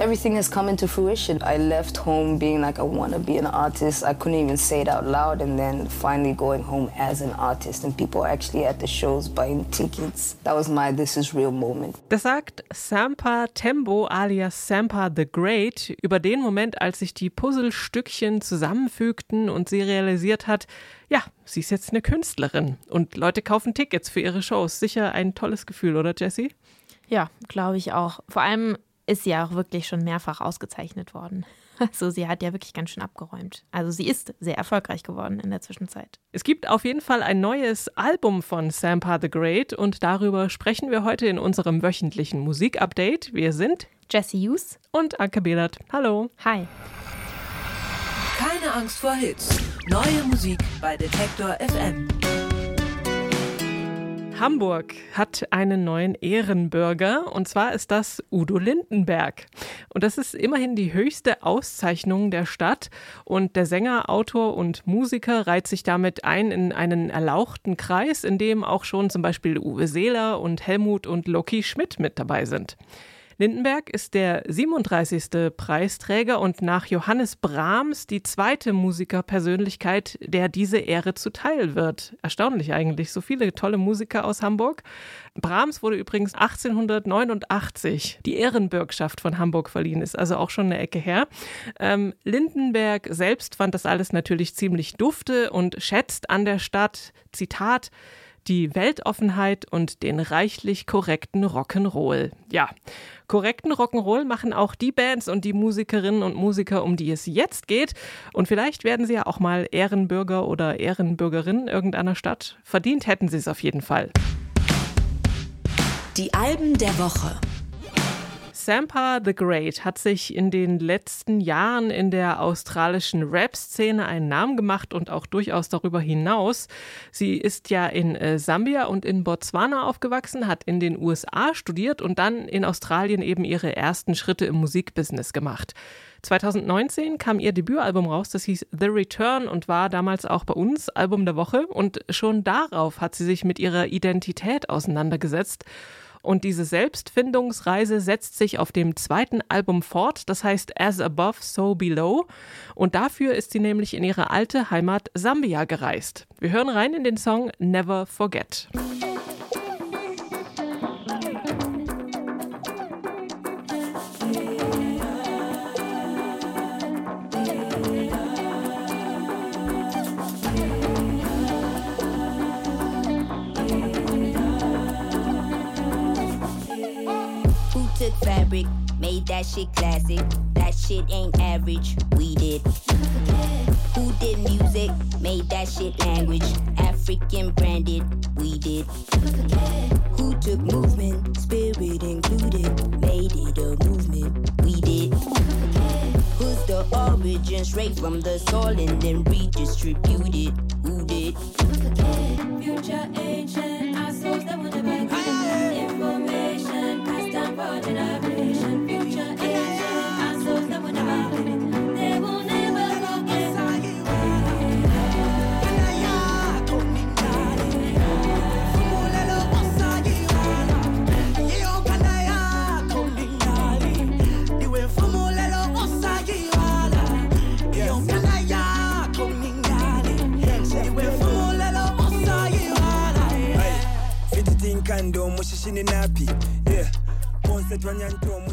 everything has come into fruition. I left home being like, I want to be an artist. I couldn't even say it out loud. And then finally going home as an artist and people actually at the shows buying tickets. That was my This is Real moment. Das sagt Sampa Tembo alias Sampa the Great über den Moment, als sich die Puzzlestückchen zusammenfügten und sie realisiert hat, ja, sie ist jetzt eine Künstlerin und Leute kaufen Tickets für ihre Shows. Sicher ein tolles Gefühl, oder Jessie? Ja, glaube ich auch. Vor allem ist sie ja auch wirklich schon mehrfach ausgezeichnet worden. Also sie hat ja wirklich ganz schön abgeräumt. Also sie ist sehr erfolgreich geworden in der Zwischenzeit. Es gibt auf jeden Fall ein neues Album von Sampa the Great und darüber sprechen wir heute in unserem wöchentlichen Musikupdate. Wir sind Jesse Hughes und Anke Behlert. Hallo. Hi. Keine Angst vor Hits. Neue Musik bei Detektor FM. Hamburg hat einen neuen Ehrenbürger und zwar ist das Udo Lindenberg. Und das ist immerhin die höchste Auszeichnung der Stadt und der Sänger, Autor und Musiker reiht sich damit ein in einen erlauchten Kreis, in dem auch schon zum Beispiel Uwe Seeler und Helmut und Loki Schmidt mit dabei sind. Lindenberg ist der 37. Preisträger und nach Johannes Brahms die zweite Musikerpersönlichkeit, der diese Ehre zuteil wird. Erstaunlich eigentlich, so viele tolle Musiker aus Hamburg. Brahms wurde übrigens 1889 die Ehrenbürgschaft von Hamburg verliehen, ist also auch schon eine Ecke her. Ähm, Lindenberg selbst fand das alles natürlich ziemlich dufte und schätzt an der Stadt, Zitat, die Weltoffenheit und den reichlich korrekten Rock'n'Roll. Ja, korrekten Rock'n'Roll machen auch die Bands und die Musikerinnen und Musiker, um die es jetzt geht. Und vielleicht werden sie ja auch mal Ehrenbürger oder Ehrenbürgerinnen irgendeiner Stadt. Verdient hätten sie es auf jeden Fall. Die Alben der Woche. Sampa the Great hat sich in den letzten Jahren in der australischen Rap-Szene einen Namen gemacht und auch durchaus darüber hinaus. Sie ist ja in äh, Sambia und in Botswana aufgewachsen, hat in den USA studiert und dann in Australien eben ihre ersten Schritte im Musikbusiness gemacht. 2019 kam ihr Debütalbum raus, das hieß The Return und war damals auch bei uns Album der Woche. Und schon darauf hat sie sich mit ihrer Identität auseinandergesetzt und diese Selbstfindungsreise setzt sich auf dem zweiten Album fort, das heißt As Above, So Below. Und dafür ist sie nämlich in ihre alte Heimat Sambia gereist. Wir hören rein in den Song Never Forget. Fabric, made that shit classic. That shit ain't average, we did. Who did music, made that shit language. African branded, we did. Who took movement, spirit included, made it a movement, we did. Who's the origin, straight from the soul and then redistributed,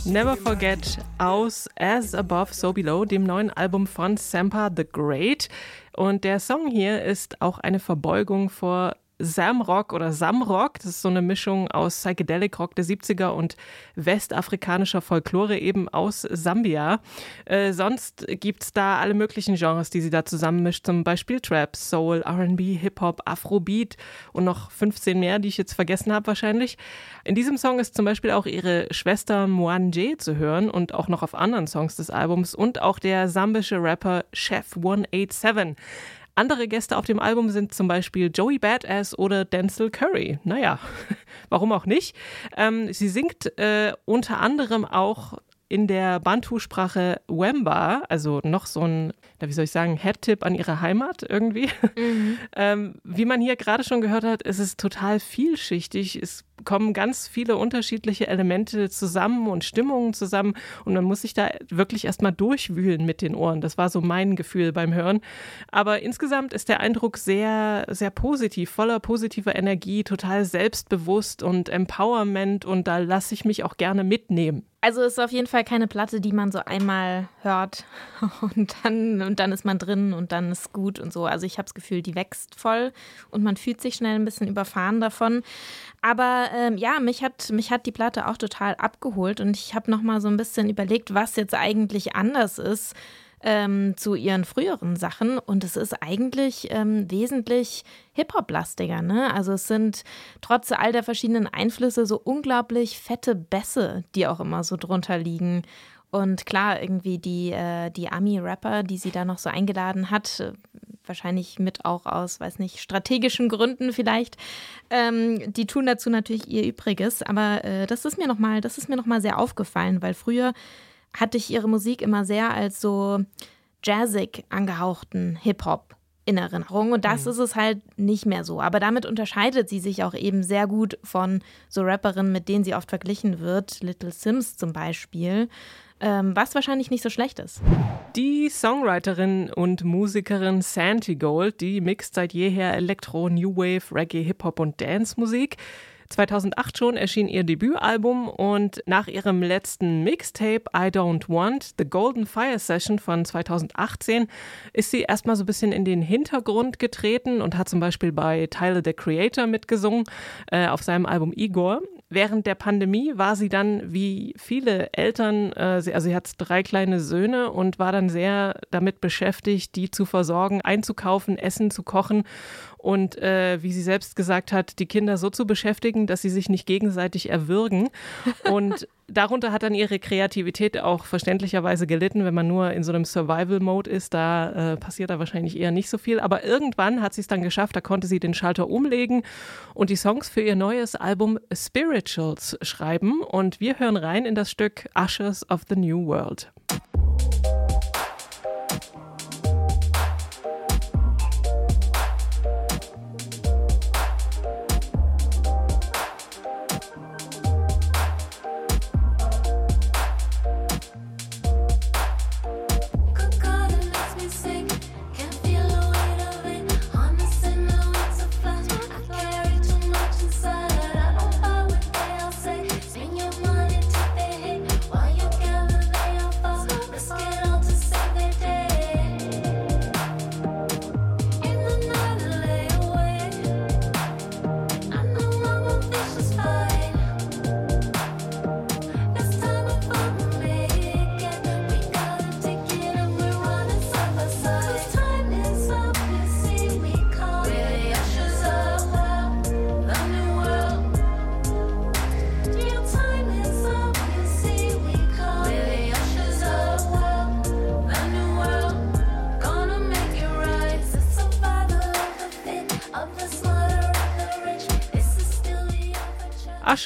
Never Forget aus As Above, So Below, dem neuen Album von Sampa the Great. Und der Song hier ist auch eine Verbeugung vor Samrock oder Samrock. Das ist so eine Mischung aus Psychedelic Rock der 70er und westafrikanischer Folklore eben aus Sambia. Äh, sonst es da alle möglichen Genres, die sie da zusammenmischt. Zum Beispiel Trap, Soul, RB, Hip-Hop, Afrobeat und noch 15 mehr, die ich jetzt vergessen habe wahrscheinlich. In diesem Song ist zum Beispiel auch ihre Schwester Mwanje zu hören und auch noch auf anderen Songs des Albums und auch der sambische Rapper Chef 187. Andere Gäste auf dem Album sind zum Beispiel Joey Badass oder Denzel Curry. Naja, warum auch nicht? Ähm, sie singt äh, unter anderem auch in der Bantu-Sprache Wemba, also noch so ein, wie soll ich sagen, Head-Tip an ihre Heimat irgendwie. Mhm. ähm, wie man hier gerade schon gehört hat, ist es total vielschichtig. Es kommen ganz viele unterschiedliche Elemente zusammen und Stimmungen zusammen und man muss sich da wirklich erstmal durchwühlen mit den Ohren. Das war so mein Gefühl beim Hören. Aber insgesamt ist der Eindruck sehr, sehr positiv, voller positiver Energie, total selbstbewusst und Empowerment und da lasse ich mich auch gerne mitnehmen. Also ist auf jeden Fall keine Platte, die man so einmal hört und dann, und dann ist man drin und dann ist gut und so. Also ich habe das Gefühl, die wächst voll und man fühlt sich schnell ein bisschen überfahren davon. Aber ähm, ja, mich hat, mich hat die Platte auch total abgeholt und ich habe nochmal so ein bisschen überlegt, was jetzt eigentlich anders ist ähm, zu ihren früheren Sachen. Und es ist eigentlich ähm, wesentlich Hip-Hop-lastiger. Ne? Also es sind trotz all der verschiedenen Einflüsse so unglaublich fette Bässe, die auch immer so drunter liegen. Und klar, irgendwie die, äh, die Ami-Rapper, die sie da noch so eingeladen hat, wahrscheinlich mit auch aus, weiß nicht, strategischen Gründen vielleicht, ähm, die tun dazu natürlich ihr Übriges. Aber äh, das ist mir nochmal, das ist mir nochmal sehr aufgefallen, weil früher hatte ich ihre Musik immer sehr als so jazzig angehauchten Hip-Hop in Erinnerung. Und das mhm. ist es halt nicht mehr so. Aber damit unterscheidet sie sich auch eben sehr gut von so Rapperinnen, mit denen sie oft verglichen wird. Little Sims zum Beispiel. Ähm, was wahrscheinlich nicht so schlecht ist. Die Songwriterin und Musikerin Santi Gold, die mixt seit jeher Elektro, New Wave, Reggae, Hip-Hop und Dance-Musik. 2008 schon erschien ihr Debütalbum und nach ihrem letzten Mixtape I Don't Want, The Golden Fire Session von 2018, ist sie erstmal so ein bisschen in den Hintergrund getreten und hat zum Beispiel bei Tyler the Creator mitgesungen äh, auf seinem Album Igor. Während der Pandemie war sie dann wie viele Eltern, äh, sie, also sie hat drei kleine Söhne und war dann sehr damit beschäftigt, die zu versorgen, einzukaufen, Essen zu kochen und äh, wie sie selbst gesagt hat, die Kinder so zu beschäftigen, dass sie sich nicht gegenseitig erwürgen. Und darunter hat dann ihre Kreativität auch verständlicherweise gelitten, wenn man nur in so einem Survival-Mode ist. Da äh, passiert da wahrscheinlich eher nicht so viel. Aber irgendwann hat sie es dann geschafft, da konnte sie den Schalter umlegen und die Songs für ihr neues Album Spirituals schreiben. Und wir hören rein in das Stück Ushers of the New World.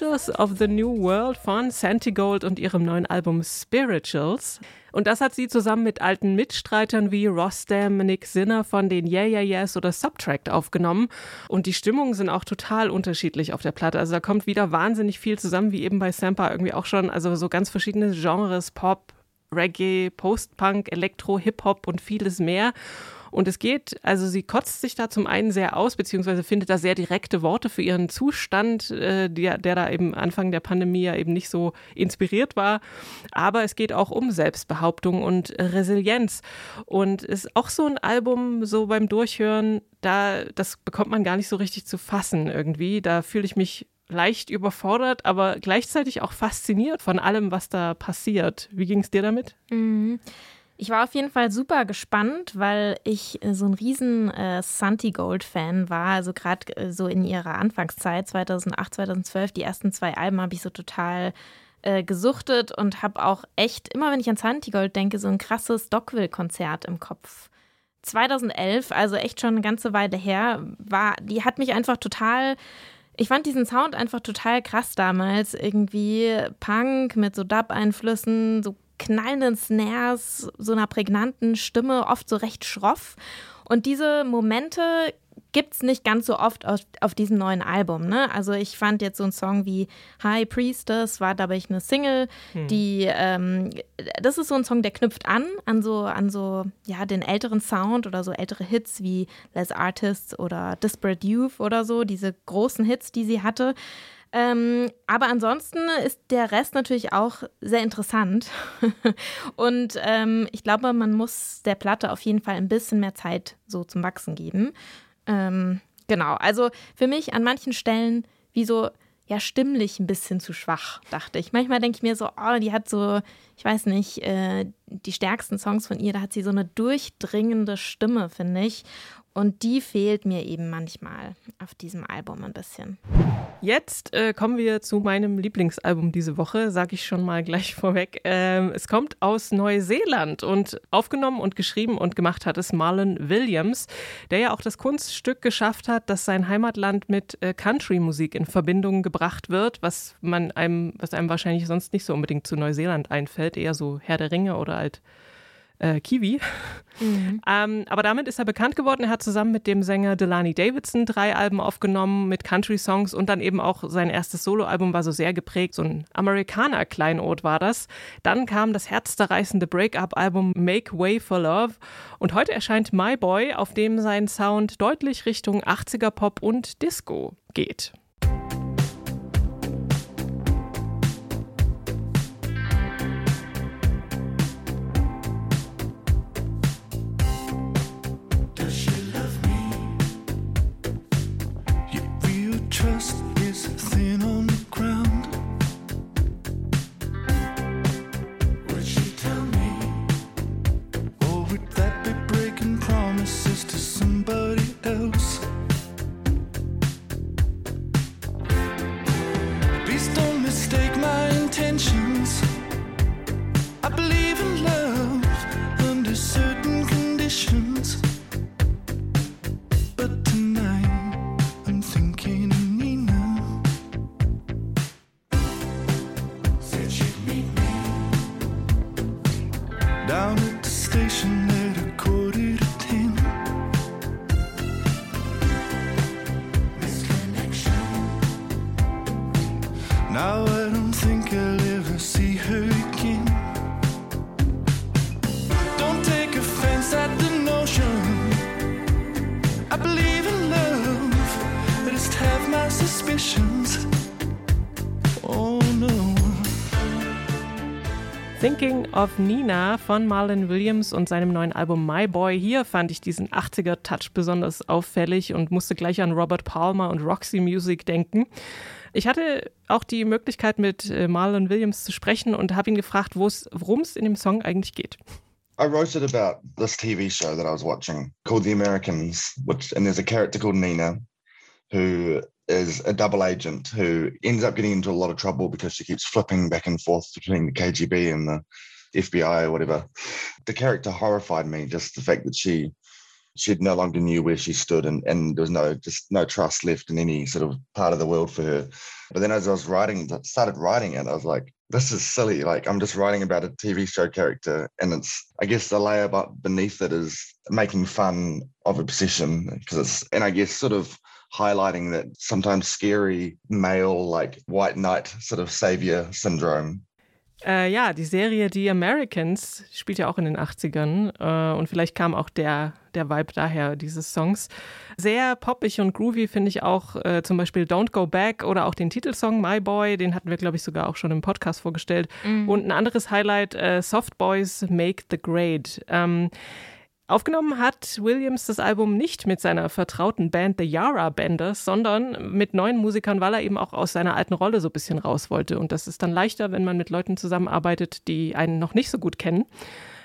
Ushers of the New World von Santigold und ihrem neuen Album Spirituals. Und das hat sie zusammen mit alten Mitstreitern wie Rostam, Nick Sinner von den Yeah Yeah Yeahs oder Subtract aufgenommen. Und die Stimmungen sind auch total unterschiedlich auf der Platte. Also da kommt wieder wahnsinnig viel zusammen, wie eben bei Sampa irgendwie auch schon. Also so ganz verschiedene Genres, Pop, Reggae, Post-Punk, Elektro, Hip-Hop und vieles mehr. Und es geht, also sie kotzt sich da zum einen sehr aus, beziehungsweise findet da sehr direkte Worte für ihren Zustand, äh, der, der da eben Anfang der Pandemie ja eben nicht so inspiriert war. Aber es geht auch um Selbstbehauptung und Resilienz. Und ist auch so ein Album, so beim Durchhören, da, das bekommt man gar nicht so richtig zu fassen irgendwie. Da fühle ich mich leicht überfordert, aber gleichzeitig auch fasziniert von allem, was da passiert. Wie ging es dir damit? Mhm. Ich war auf jeden Fall super gespannt, weil ich äh, so ein riesen äh, Santi Gold Fan war. Also gerade äh, so in ihrer Anfangszeit, 2008, 2012, die ersten zwei Alben habe ich so total äh, gesuchtet und habe auch echt, immer wenn ich an Santi Gold denke, so ein krasses Dockville-Konzert im Kopf. 2011, also echt schon eine ganze Weile her, war, die hat mich einfach total ich fand diesen Sound einfach total krass damals. Irgendwie Punk mit so Dub-Einflüssen, so knallenden Snares, so einer prägnanten Stimme, oft so recht schroff. Und diese Momente gibt es nicht ganz so oft auf, auf diesem neuen Album. Ne? Also ich fand jetzt so einen Song wie High Priestess war dabei eine Single, hm. die ähm, das ist so ein Song, der knüpft an an so an so ja den älteren Sound oder so ältere Hits wie Les Artists oder Disparate Youth oder so diese großen Hits, die sie hatte. Ähm, aber ansonsten ist der Rest natürlich auch sehr interessant. Und ähm, ich glaube, man muss der Platte auf jeden Fall ein bisschen mehr Zeit so zum Wachsen geben. Ähm, genau, also für mich an manchen Stellen wie so ja stimmlich ein bisschen zu schwach, dachte ich. Manchmal denke ich mir so, oh, die hat so, ich weiß nicht, äh, die stärksten Songs von ihr, da hat sie so eine durchdringende Stimme, finde ich. Und die fehlt mir eben manchmal auf diesem Album ein bisschen. Jetzt äh, kommen wir zu meinem Lieblingsalbum diese Woche, sage ich schon mal gleich vorweg. Ähm, es kommt aus Neuseeland und aufgenommen und geschrieben und gemacht hat es Marlon Williams, der ja auch das Kunststück geschafft hat, dass sein Heimatland mit äh, Country-Musik in Verbindung gebracht wird, was man einem, was einem wahrscheinlich sonst nicht so unbedingt zu Neuseeland einfällt, eher so Herr der Ringe oder halt äh, Kiwi. Mhm. Ähm, aber damit ist er bekannt geworden. Er hat zusammen mit dem Sänger Delani Davidson drei Alben aufgenommen mit Country-Songs und dann eben auch sein erstes Soloalbum war so sehr geprägt. So ein Amerikaner-Kleinod war das. Dann kam das herzzerreißende Break-up-Album Make Way for Love und heute erscheint My Boy, auf dem sein Sound deutlich Richtung 80er-Pop und Disco geht. Thinking of Nina von Marlon Williams und seinem neuen Album My Boy. Hier fand ich diesen 80er-Touch besonders auffällig und musste gleich an Robert Palmer und Roxy Music denken. Ich hatte auch die Möglichkeit, mit äh, Marlon Williams zu sprechen und habe ihn gefragt, worum es in dem Song eigentlich geht. I wrote it about this TV show that I was watching called The Americans, which and there's a character called Nina who is a double agent who ends up getting into a lot of trouble because she keeps flipping back and forth between the KGB and the FBI or whatever. The character horrified me, just the fact that she she no longer knew where she stood and, and there was no just no trust left in any sort of part of the world for her. But then as I was writing started writing it, I was like, this is silly. Like I'm just writing about a TV show character and it's I guess the layer beneath it is making fun of obsession because it's and I guess sort of highlighting that sometimes scary male, like white knight sort of savior syndrome. Äh, ja, die Serie The Americans spielt ja auch in den 80ern äh, und vielleicht kam auch der, der Vibe daher dieses Songs. Sehr poppig und groovy finde ich auch äh, zum Beispiel Don't Go Back oder auch den Titelsong My Boy, den hatten wir glaube ich sogar auch schon im Podcast vorgestellt. Mhm. Und ein anderes Highlight, äh, Soft Boys Make the Grade. Ähm, Aufgenommen hat Williams das Album nicht mit seiner vertrauten Band The Yara Banders, sondern mit neuen Musikern, weil er eben auch aus seiner alten Rolle so ein bisschen raus wollte. Und das ist dann leichter, wenn man mit Leuten zusammenarbeitet, die einen noch nicht so gut kennen.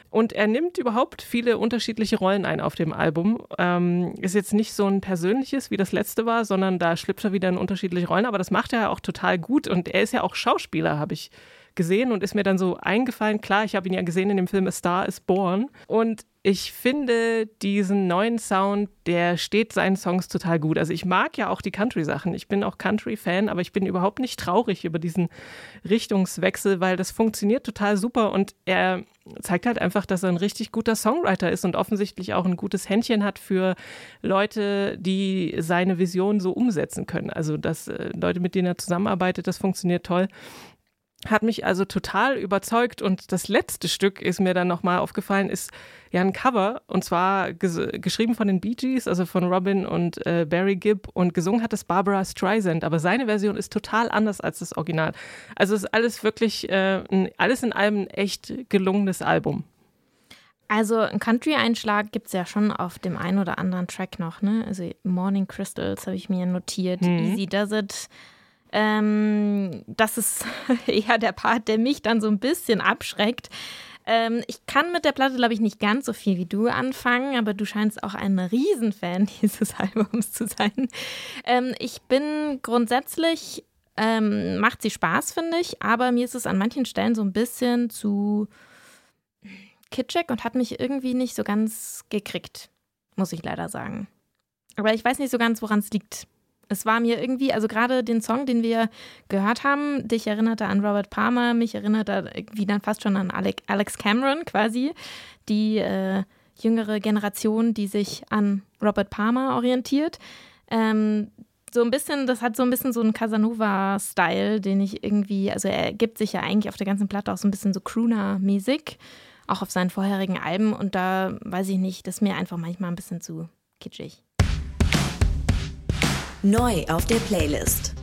Und er nimmt überhaupt viele unterschiedliche Rollen ein auf dem Album. Ähm, ist jetzt nicht so ein persönliches, wie das letzte war, sondern da schlüpft er wieder in unterschiedliche Rollen. Aber das macht er auch total gut. Und er ist ja auch Schauspieler, habe ich gesehen und ist mir dann so eingefallen. Klar, ich habe ihn ja gesehen in dem Film A Star is Born. Und ich finde diesen neuen Sound, der steht seinen Songs total gut. Also ich mag ja auch die Country-Sachen. Ich bin auch Country-Fan, aber ich bin überhaupt nicht traurig über diesen Richtungswechsel, weil das funktioniert total super und er zeigt halt einfach, dass er ein richtig guter Songwriter ist und offensichtlich auch ein gutes Händchen hat für Leute, die seine Vision so umsetzen können. Also dass äh, Leute, mit denen er zusammenarbeitet, das funktioniert toll hat mich also total überzeugt und das letzte Stück ist mir dann nochmal aufgefallen, ist ja ein Cover und zwar geschrieben von den Bee Gees, also von Robin und äh, Barry Gibb und gesungen hat es Barbara Streisand, aber seine Version ist total anders als das Original. Also ist alles wirklich, äh, ein, alles in allem ein echt gelungenes Album. Also einen Country-Einschlag gibt es ja schon auf dem einen oder anderen Track noch, ne? Also Morning Crystals habe ich mir notiert, mhm. Easy Does It, ähm, das ist eher der Part, der mich dann so ein bisschen abschreckt. Ähm, ich kann mit der Platte, glaube ich, nicht ganz so viel wie du anfangen, aber du scheinst auch ein Riesenfan dieses Albums zu sein. Ähm, ich bin grundsätzlich, ähm, macht sie Spaß, finde ich, aber mir ist es an manchen Stellen so ein bisschen zu kitschig und hat mich irgendwie nicht so ganz gekriegt, muss ich leider sagen. Aber ich weiß nicht so ganz, woran es liegt. Es war mir irgendwie, also gerade den Song, den wir gehört haben, dich erinnerte an Robert Palmer, mich erinnerte irgendwie dann fast schon an Alex Cameron quasi, die äh, jüngere Generation, die sich an Robert Palmer orientiert. Ähm, so ein bisschen, das hat so ein bisschen so einen Casanova-Style, den ich irgendwie, also er gibt sich ja eigentlich auf der ganzen Platte auch so ein bisschen so Crooner-mäßig, auch auf seinen vorherigen Alben und da weiß ich nicht, das ist mir einfach manchmal ein bisschen zu kitschig. Neu auf der Playlist.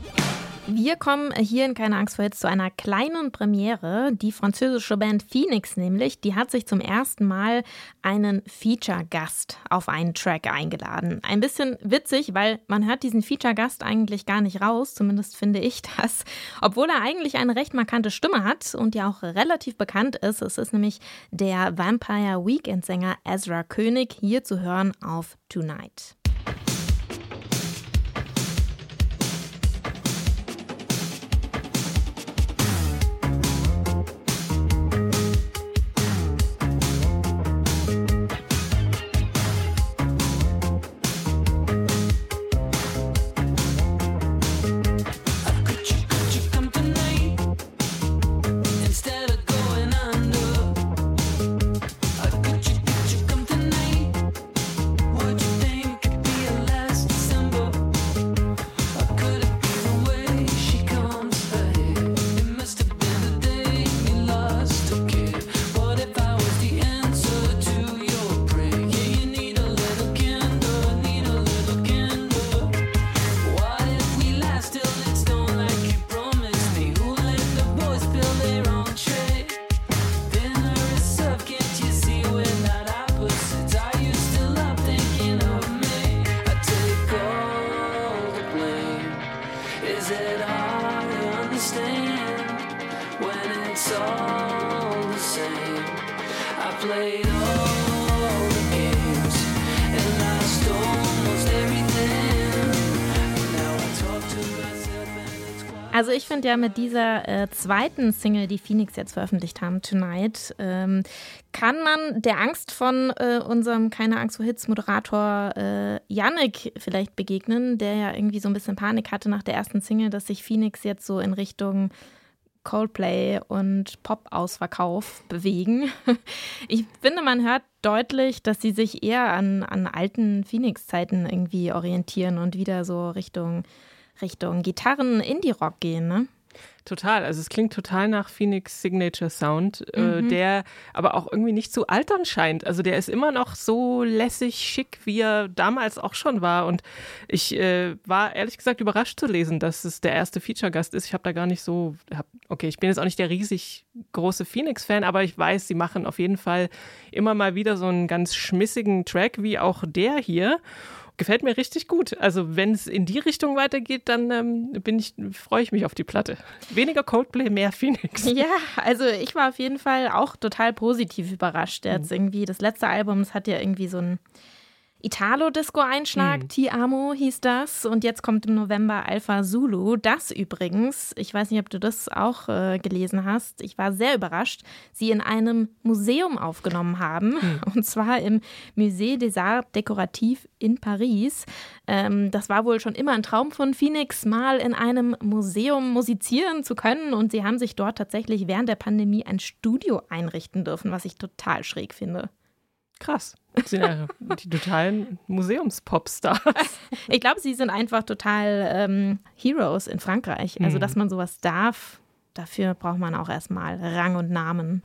Wir kommen hier in Keine Angst vor jetzt zu einer kleinen Premiere. Die französische Band Phoenix nämlich, die hat sich zum ersten Mal einen Feature-Gast auf einen Track eingeladen. Ein bisschen witzig, weil man hört diesen Feature-Gast eigentlich gar nicht raus, zumindest finde ich das. Obwohl er eigentlich eine recht markante Stimme hat und ja auch relativ bekannt ist. Es ist nämlich der Vampire Weekend-Sänger Ezra König, hier zu hören auf Tonight. Also ich finde ja mit dieser äh, zweiten Single, die Phoenix jetzt veröffentlicht haben, Tonight, ähm, kann man der Angst von äh, unserem Keine Angst vor Hits Moderator äh, Yannick vielleicht begegnen, der ja irgendwie so ein bisschen Panik hatte nach der ersten Single, dass sich Phoenix jetzt so in Richtung Coldplay und Pop-Ausverkauf bewegen. Ich finde, man hört deutlich, dass sie sich eher an, an alten Phoenix-Zeiten irgendwie orientieren und wieder so Richtung Richtung Gitarren-Indie-Rock gehen, ne? Total, also es klingt total nach Phoenix Signature Sound, äh, mhm. äh, der aber auch irgendwie nicht zu altern scheint. Also der ist immer noch so lässig, schick, wie er damals auch schon war. Und ich äh, war ehrlich gesagt überrascht zu lesen, dass es der erste Feature-Gast ist. Ich habe da gar nicht so, hab, okay, ich bin jetzt auch nicht der riesig große Phoenix-Fan, aber ich weiß, sie machen auf jeden Fall immer mal wieder so einen ganz schmissigen Track, wie auch der hier gefällt mir richtig gut. Also wenn es in die Richtung weitergeht, dann ähm, bin ich, freue ich mich auf die Platte. Weniger Coldplay, mehr Phoenix. Ja, also ich war auf jeden Fall auch total positiv überrascht. Der mhm. irgendwie, das letzte Album, das hat ja irgendwie so ein Italo-Disco-Einschlag, Mhm. Ti Amo hieß das. Und jetzt kommt im November Alpha Zulu. Das übrigens, ich weiß nicht, ob du das auch äh, gelesen hast. Ich war sehr überrascht, sie in einem Museum aufgenommen haben. Und zwar im Musée des Arts Décoratifs in Paris. Ähm, das war wohl schon immer ein Traum von Phoenix, mal in einem Museum musizieren zu können. Und sie haben sich dort tatsächlich während der Pandemie ein Studio einrichten dürfen, was ich total schräg finde. Krass. Das sind ja die totalen Museumspopstars. Ich glaube, sie sind einfach total ähm, Heroes in Frankreich. Also, Mhm. dass man sowas darf, dafür braucht man auch erstmal Rang und Namen.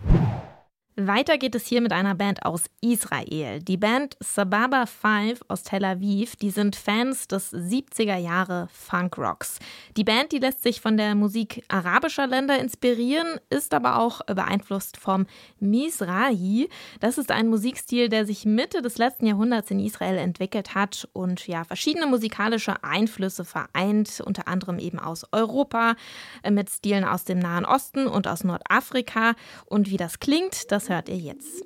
Weiter geht es hier mit einer Band aus Israel. Die Band Sababa 5 aus Tel Aviv, die sind Fans des 70er Jahre Funk-Rocks. Die Band, die lässt sich von der Musik arabischer Länder inspirieren, ist aber auch beeinflusst vom Mizrahi. Das ist ein Musikstil, der sich Mitte des letzten Jahrhunderts in Israel entwickelt hat und ja verschiedene musikalische Einflüsse vereint, unter anderem eben aus Europa, äh, mit Stilen aus dem Nahen Osten und aus Nordafrika. Und wie das klingt, das hört ihr jetzt.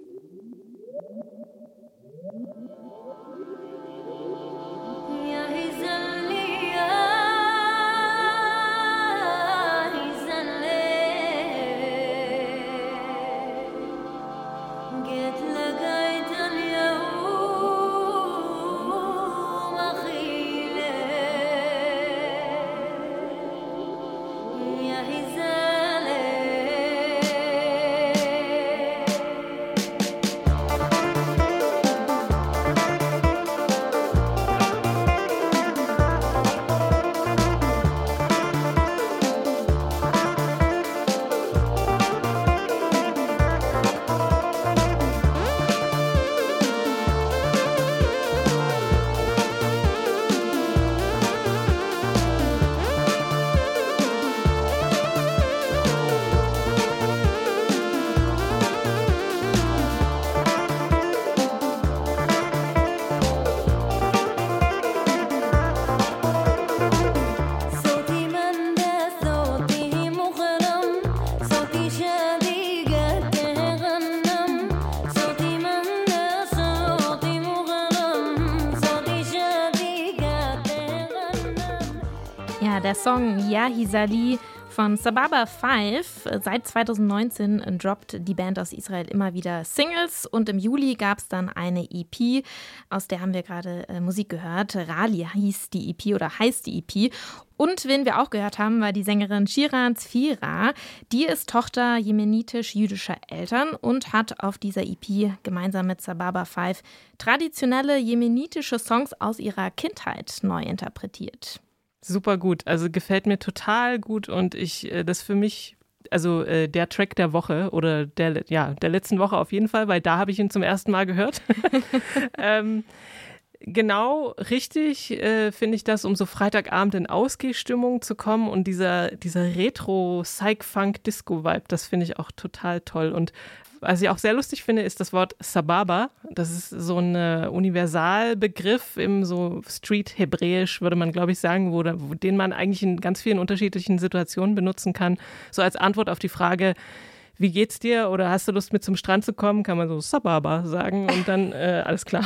Song Yahizali von Sababa 5. Seit 2019 droppt die Band aus Israel immer wieder Singles und im Juli gab es dann eine EP, aus der haben wir gerade äh, Musik gehört. Rali hieß die EP oder heißt die EP. Und wen wir auch gehört haben, war die Sängerin Shiran Zfira. Die ist Tochter jemenitisch-jüdischer Eltern und hat auf dieser EP gemeinsam mit Sababa 5 traditionelle jemenitische Songs aus ihrer Kindheit neu interpretiert. Super gut. Also gefällt mir total gut und ich, äh, das für mich, also äh, der Track der Woche oder der, ja, der letzten Woche auf jeden Fall, weil da habe ich ihn zum ersten Mal gehört. ähm, genau richtig äh, finde ich das, um so Freitagabend in Ausgehstimmung zu kommen und dieser, dieser Retro-Psych-Funk-Disco-Vibe, das finde ich auch total toll. Und was ich auch sehr lustig finde, ist das Wort Sababa. Das ist so ein äh, Universalbegriff im so Street-Hebräisch, würde man, glaube ich, sagen, wo, wo, den man eigentlich in ganz vielen unterschiedlichen Situationen benutzen kann. So als Antwort auf die Frage, wie geht's dir oder hast du Lust mit zum Strand zu kommen, kann man so Sababa sagen und dann äh, alles klar.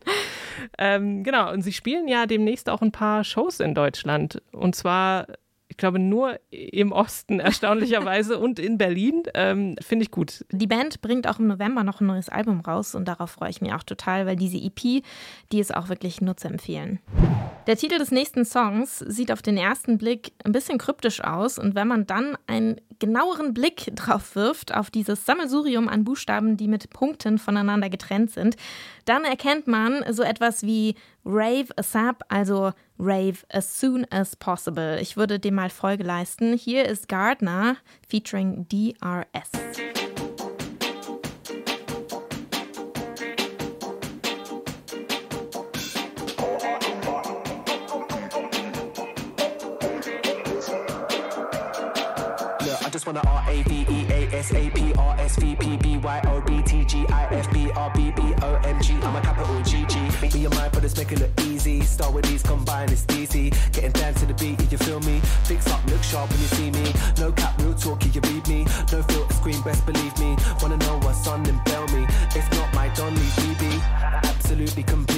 ähm, genau, und sie spielen ja demnächst auch ein paar Shows in Deutschland. Und zwar, ich glaube, nur im Osten erstaunlicherweise und in Berlin. Ähm, Finde ich gut. Die Band bringt auch im November noch ein neues Album raus und darauf freue ich mich auch total, weil diese EP, die ist auch wirklich nur zu empfehlen. Der Titel des nächsten Songs sieht auf den ersten Blick ein bisschen kryptisch aus und wenn man dann einen genaueren Blick drauf wirft, auf dieses Sammelsurium an Buchstaben, die mit Punkten voneinander getrennt sind, dann erkennt man so etwas wie Rave ASAP, also Rave as soon as possible. Ich würde dem mal Folge leisten. Hier ist Gardner featuring DRS. A V E A S A P R S V P B Y O B T G I F B R B B O M G. I'm a capital G G. Your mind, but it's make it look easy. Start with these, combine, it's easy. Getting down to the beat, if you feel me? Fix up, look sharp when you see me. No cap, real talk, you read me. No filter screen, best believe me. Wanna know what's on, then bail me. If not, my Don leave BB. Absolutely, completely.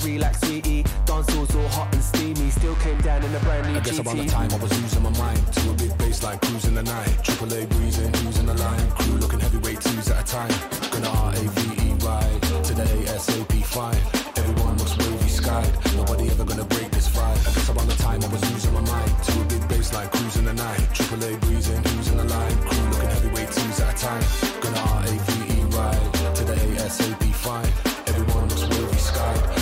fiery like sweetie. Dance all so hot and steamy. Still came down in a brand new I guess GT. about the time I was losing my mind to a big bass like cruising the night. Triple A breezing, in the line? Crew looking heavyweight twos at a time. Gonna R A V E ride to the ASAP five. Everyone looks wavy skied. Nobody ever gonna break this vibe. I guess about the time I was losing my mind to a big bass like cruising the night. Triple A breezing, in the line? Crew looking heavyweight twos at a time. Gonna R A V E ride to the ASAP five sky.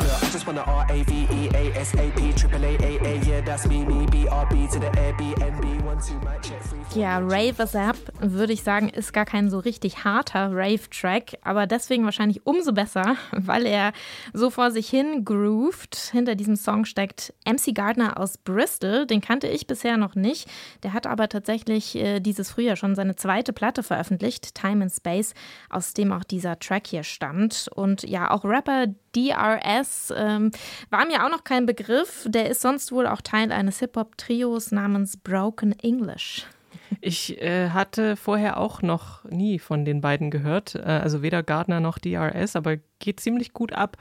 Look, I just wanna R A V E A S A P triple A A A yeah that's me me B R B to the Airbnb one two mic check free. Ja, Rave is Up, würde ich sagen, ist gar kein so richtig harter Rave-Track, aber deswegen wahrscheinlich umso besser, weil er so vor sich hin grooved. Hinter diesem Song steckt MC Gardner aus Bristol, den kannte ich bisher noch nicht. Der hat aber tatsächlich äh, dieses Frühjahr schon seine zweite Platte veröffentlicht, Time and Space, aus dem auch dieser Track hier stammt. Und ja, auch Rapper DRS ähm, war mir auch noch kein Begriff. Der ist sonst wohl auch Teil eines Hip-Hop-Trios namens Broken English. Ich äh, hatte vorher auch noch nie von den beiden gehört, äh, also weder Gardner noch DRS, aber geht ziemlich gut ab.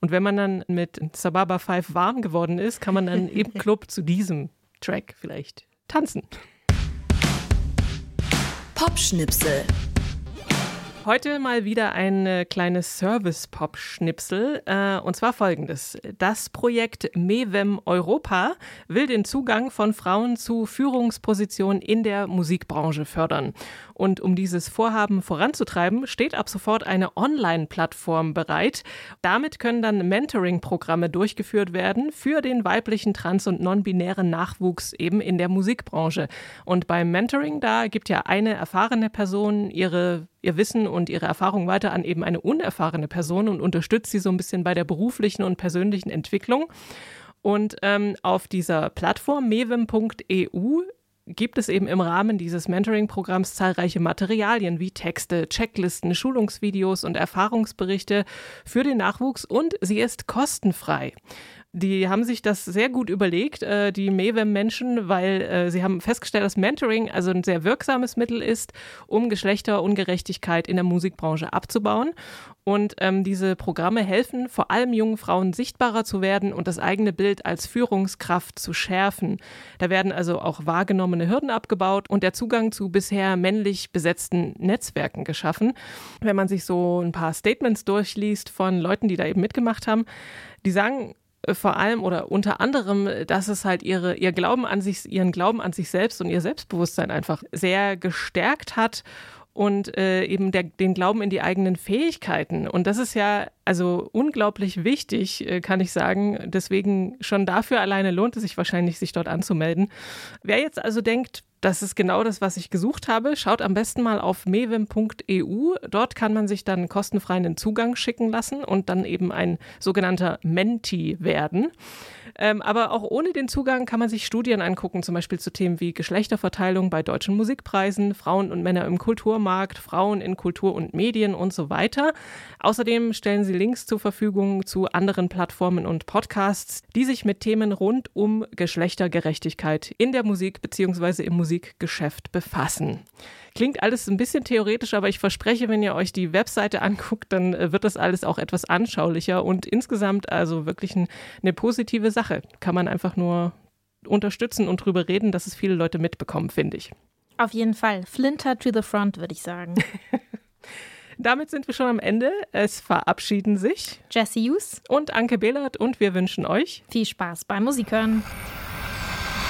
Und wenn man dann mit Sababa 5 warm geworden ist, kann man dann im Club zu diesem Track vielleicht tanzen. Popschnipsel. Heute mal wieder ein äh, kleines Service-Pop-Schnipsel. Äh, und zwar folgendes. Das Projekt Mewem Europa will den Zugang von Frauen zu Führungspositionen in der Musikbranche fördern. Und um dieses Vorhaben voranzutreiben, steht ab sofort eine Online-Plattform bereit. Damit können dann Mentoring-Programme durchgeführt werden für den weiblichen trans- und non-binären Nachwuchs eben in der Musikbranche. Und beim Mentoring, da gibt ja eine erfahrene Person ihre ihr Wissen und ihre Erfahrung weiter an eben eine unerfahrene Person und unterstützt sie so ein bisschen bei der beruflichen und persönlichen Entwicklung. Und ähm, auf dieser Plattform mewem.eu gibt es eben im Rahmen dieses Mentoring-Programms zahlreiche Materialien wie Texte, Checklisten, Schulungsvideos und Erfahrungsberichte für den Nachwuchs und sie ist kostenfrei. Die haben sich das sehr gut überlegt, äh, die Mewem-Menschen, weil äh, sie haben festgestellt, dass Mentoring also ein sehr wirksames Mittel ist, um Geschlechterungerechtigkeit in der Musikbranche abzubauen. Und ähm, diese Programme helfen vor allem jungen Frauen sichtbarer zu werden und das eigene Bild als Führungskraft zu schärfen. Da werden also auch wahrgenommene Hürden abgebaut und der Zugang zu bisher männlich besetzten Netzwerken geschaffen. Wenn man sich so ein paar Statements durchliest von Leuten, die da eben mitgemacht haben, die sagen, vor allem oder unter anderem, dass es halt ihre, ihr Glauben an sich, ihren Glauben an sich selbst und ihr Selbstbewusstsein einfach sehr gestärkt hat und äh, eben der, den Glauben in die eigenen Fähigkeiten. Und das ist ja also unglaublich wichtig, äh, kann ich sagen. Deswegen schon dafür alleine lohnt es sich wahrscheinlich, sich dort anzumelden. Wer jetzt also denkt, das ist genau das, was ich gesucht habe. Schaut am besten mal auf mewim.eu. Dort kann man sich dann kostenfrei einen Zugang schicken lassen und dann eben ein sogenannter Menti werden. Ähm, aber auch ohne den Zugang kann man sich Studien angucken, zum Beispiel zu Themen wie Geschlechterverteilung bei deutschen Musikpreisen, Frauen und Männer im Kulturmarkt, Frauen in Kultur und Medien und so weiter. Außerdem stellen sie Links zur Verfügung zu anderen Plattformen und Podcasts, die sich mit Themen rund um Geschlechtergerechtigkeit in der Musik bzw. im Musikgeschäft befassen. Klingt alles ein bisschen theoretisch, aber ich verspreche, wenn ihr euch die Webseite anguckt, dann äh, wird das alles auch etwas anschaulicher und insgesamt also wirklich ein, eine positive Sache. Kann man einfach nur unterstützen und drüber reden, dass es viele Leute mitbekommen, finde ich. Auf jeden Fall. Flinter to the front, würde ich sagen. Damit sind wir schon am Ende. Es verabschieden sich Jesse Hughes, und Anke Behlert und wir wünschen euch viel Spaß beim Musikhören.